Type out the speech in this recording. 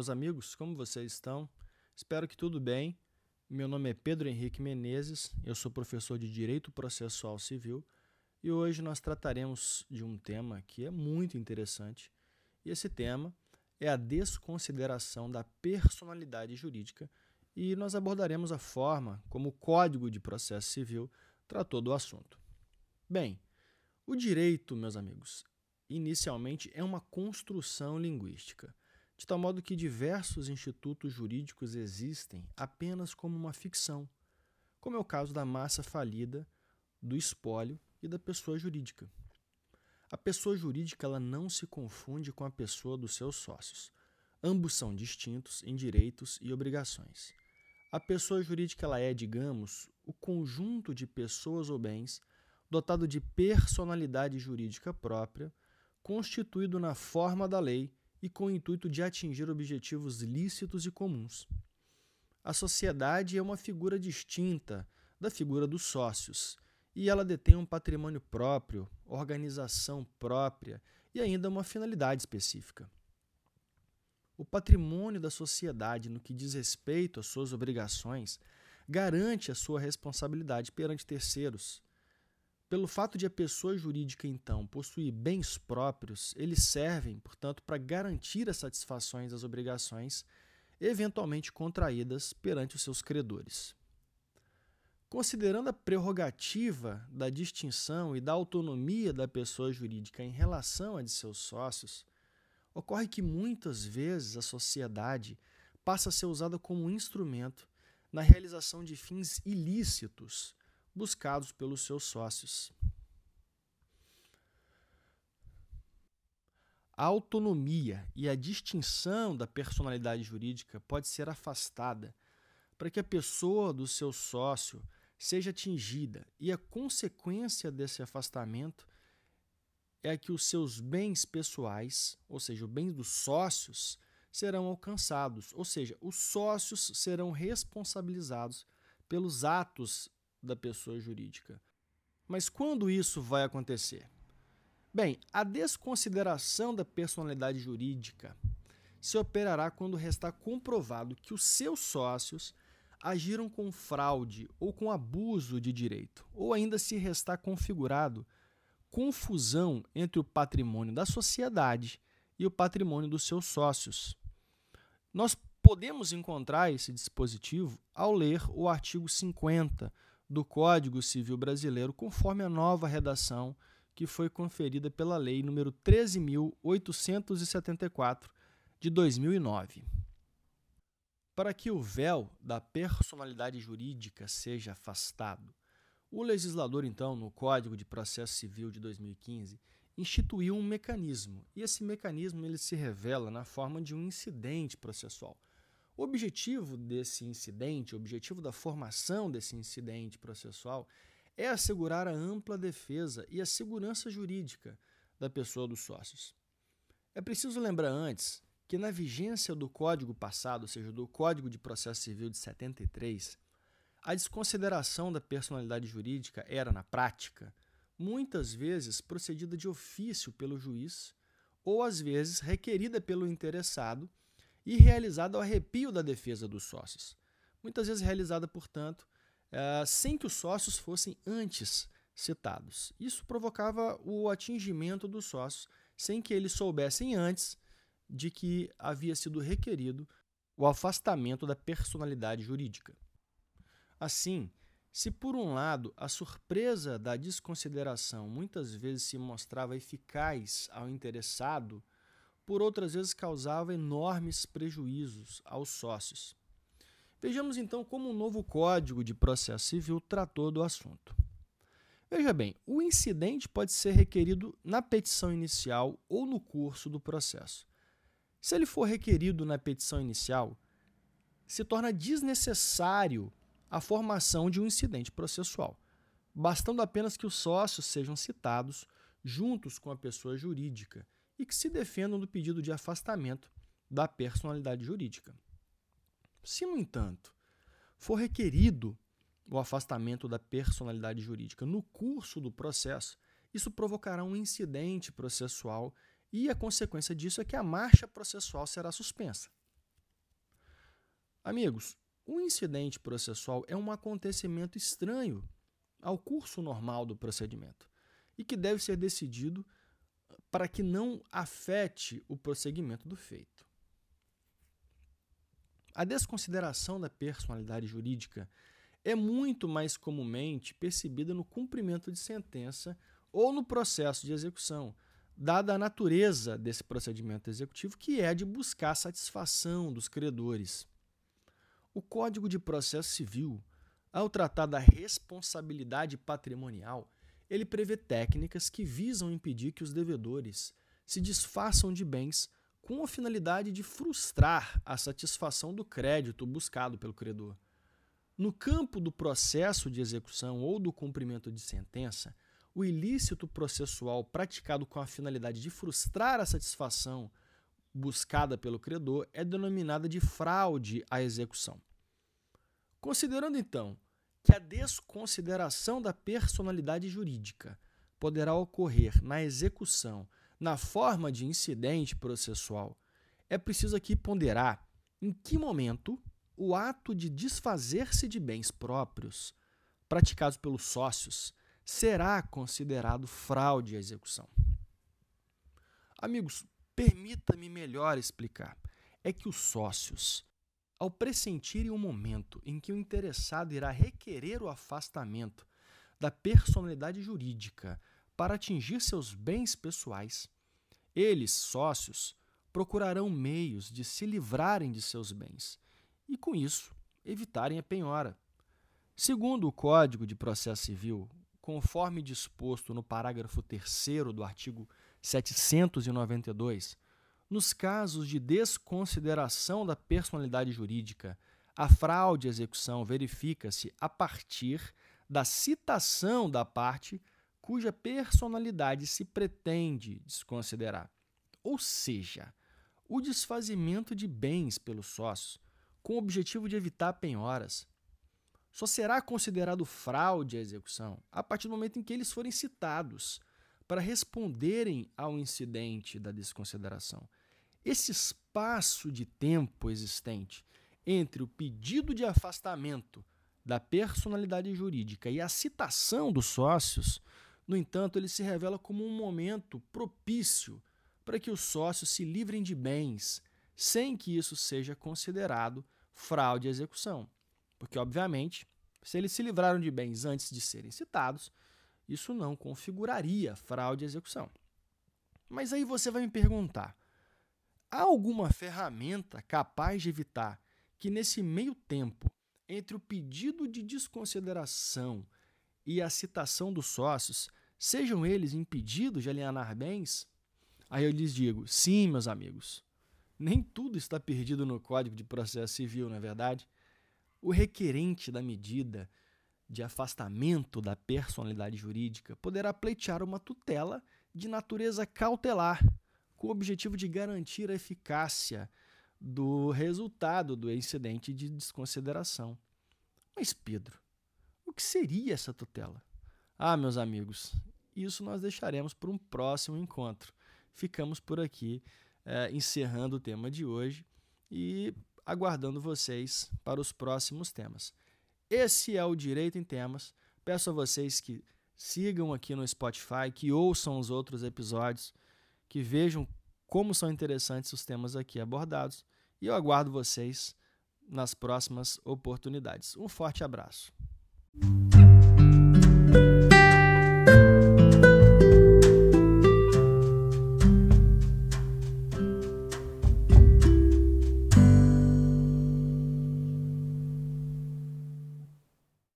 Meus amigos, como vocês estão? Espero que tudo bem. Meu nome é Pedro Henrique Menezes, eu sou professor de Direito Processual Civil e hoje nós trataremos de um tema que é muito interessante. E esse tema é a desconsideração da personalidade jurídica e nós abordaremos a forma como o Código de Processo Civil tratou do assunto. Bem, o direito, meus amigos, inicialmente é uma construção linguística de tal modo que diversos institutos jurídicos existem apenas como uma ficção, como é o caso da massa falida, do espólio e da pessoa jurídica. A pessoa jurídica ela não se confunde com a pessoa dos seus sócios. Ambos são distintos em direitos e obrigações. A pessoa jurídica ela é, digamos, o conjunto de pessoas ou bens dotado de personalidade jurídica própria, constituído na forma da lei e com o intuito de atingir objetivos lícitos e comuns. A sociedade é uma figura distinta da figura dos sócios, e ela detém um patrimônio próprio, organização própria e ainda uma finalidade específica. O patrimônio da sociedade, no que diz respeito às suas obrigações, garante a sua responsabilidade perante terceiros, pelo fato de a pessoa jurídica, então, possuir bens próprios, eles servem, portanto, para garantir as satisfações das obrigações eventualmente contraídas perante os seus credores. Considerando a prerrogativa da distinção e da autonomia da pessoa jurídica em relação a de seus sócios, ocorre que muitas vezes a sociedade passa a ser usada como um instrumento na realização de fins ilícitos buscados pelos seus sócios. A autonomia e a distinção da personalidade jurídica pode ser afastada para que a pessoa do seu sócio seja atingida e a consequência desse afastamento é que os seus bens pessoais, ou seja, os bens dos sócios, serão alcançados, ou seja, os sócios serão responsabilizados pelos atos da pessoa jurídica. Mas quando isso vai acontecer? Bem, a desconsideração da personalidade jurídica se operará quando restar comprovado que os seus sócios agiram com fraude ou com abuso de direito, ou ainda se restar configurado confusão entre o patrimônio da sociedade e o patrimônio dos seus sócios. Nós podemos encontrar esse dispositivo ao ler o artigo 50 do Código Civil Brasileiro, conforme a nova redação que foi conferida pela Lei nº 13.874 de 2009. Para que o véu da personalidade jurídica seja afastado, o legislador, então, no Código de Processo Civil de 2015, instituiu um mecanismo, e esse mecanismo ele se revela na forma de um incidente processual o objetivo desse incidente, o objetivo da formação desse incidente processual é assegurar a ampla defesa e a segurança jurídica da pessoa dos sócios. É preciso lembrar antes que na vigência do Código passado, ou seja, do Código de Processo Civil de 73, a desconsideração da personalidade jurídica era, na prática, muitas vezes procedida de ofício pelo juiz ou às vezes requerida pelo interessado e realizada ao arrepio da defesa dos sócios. Muitas vezes realizada, portanto, eh, sem que os sócios fossem antes citados. Isso provocava o atingimento dos sócios sem que eles soubessem antes de que havia sido requerido o afastamento da personalidade jurídica. Assim, se por um lado a surpresa da desconsideração muitas vezes se mostrava eficaz ao interessado por outras vezes causava enormes prejuízos aos sócios. Vejamos então como o novo Código de Processo Civil tratou do assunto. Veja bem, o incidente pode ser requerido na petição inicial ou no curso do processo. Se ele for requerido na petição inicial, se torna desnecessário a formação de um incidente processual, bastando apenas que os sócios sejam citados juntos com a pessoa jurídica e que se defendam do pedido de afastamento da personalidade jurídica. Se, no entanto, for requerido o afastamento da personalidade jurídica no curso do processo, isso provocará um incidente processual e a consequência disso é que a marcha processual será suspensa. Amigos, o incidente processual é um acontecimento estranho ao curso normal do procedimento e que deve ser decidido para que não afete o prosseguimento do feito. A desconsideração da personalidade jurídica é muito mais comumente percebida no cumprimento de sentença ou no processo de execução, dada a natureza desse procedimento executivo, que é de buscar satisfação dos credores. O Código de Processo Civil, ao tratar da responsabilidade patrimonial, ele prevê técnicas que visam impedir que os devedores se desfaçam de bens com a finalidade de frustrar a satisfação do crédito buscado pelo credor. No campo do processo de execução ou do cumprimento de sentença, o ilícito processual praticado com a finalidade de frustrar a satisfação buscada pelo credor é denominada de fraude à execução. Considerando então que a desconsideração da personalidade jurídica poderá ocorrer na execução na forma de incidente processual, é preciso aqui ponderar em que momento o ato de desfazer-se de bens próprios praticados pelos sócios será considerado fraude à execução. Amigos, permita-me melhor explicar. É que os sócios, ao pressentirem o momento em que o interessado irá requerer o afastamento da personalidade jurídica para atingir seus bens pessoais, eles, sócios, procurarão meios de se livrarem de seus bens e, com isso, evitarem a penhora. Segundo o Código de Processo Civil, conforme disposto no parágrafo 3 do artigo 792, nos casos de desconsideração da personalidade jurídica, a fraude à execução verifica-se a partir da citação da parte cuja personalidade se pretende desconsiderar. Ou seja, o desfazimento de bens pelos sócios com o objetivo de evitar penhoras. Só será considerado fraude a execução a partir do momento em que eles forem citados para responderem ao incidente da desconsideração. Esse espaço de tempo existente entre o pedido de afastamento da personalidade jurídica e a citação dos sócios, no entanto, ele se revela como um momento propício para que os sócios se livrem de bens sem que isso seja considerado fraude à execução. Porque, obviamente, se eles se livraram de bens antes de serem citados, isso não configuraria fraude à execução. Mas aí você vai me perguntar: há alguma ferramenta capaz de evitar que, nesse meio tempo, entre o pedido de desconsideração e a citação dos sócios, sejam eles impedidos de alienar bens? Aí eu lhes digo: sim, meus amigos. Nem tudo está perdido no Código de Processo Civil, não é verdade? O requerente da medida de afastamento da personalidade jurídica poderá pleitear uma tutela de natureza cautelar, com o objetivo de garantir a eficácia do resultado do incidente de desconsideração. Mas, Pedro, o que seria essa tutela? Ah, meus amigos, isso nós deixaremos para um próximo encontro. Ficamos por aqui é, encerrando o tema de hoje e aguardando vocês para os próximos temas. Esse é o Direito em Temas. Peço a vocês que sigam aqui no Spotify, que ouçam os outros episódios, que vejam como são interessantes os temas aqui abordados. E eu aguardo vocês nas próximas oportunidades. Um forte abraço.